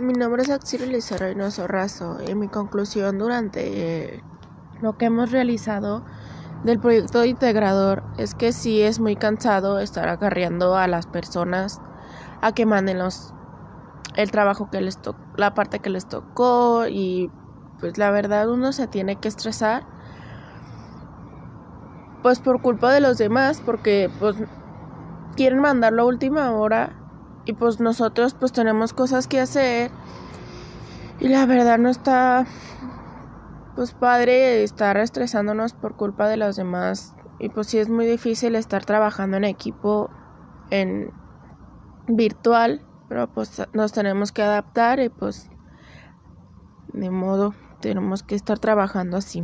Mi nombre es Axel Reynoso Razo y mi conclusión durante lo que hemos realizado del proyecto integrador es que sí es muy cansado estar acarreando a las personas a que manden los el trabajo que les tocó, la parte que les tocó y pues la verdad uno se tiene que estresar pues por culpa de los demás porque pues quieren mandarlo a última hora y pues nosotros pues tenemos cosas que hacer. Y la verdad no está pues padre estar estresándonos por culpa de los demás. Y pues sí es muy difícil estar trabajando en equipo en virtual pero pues nos tenemos que adaptar y pues de modo tenemos que estar trabajando así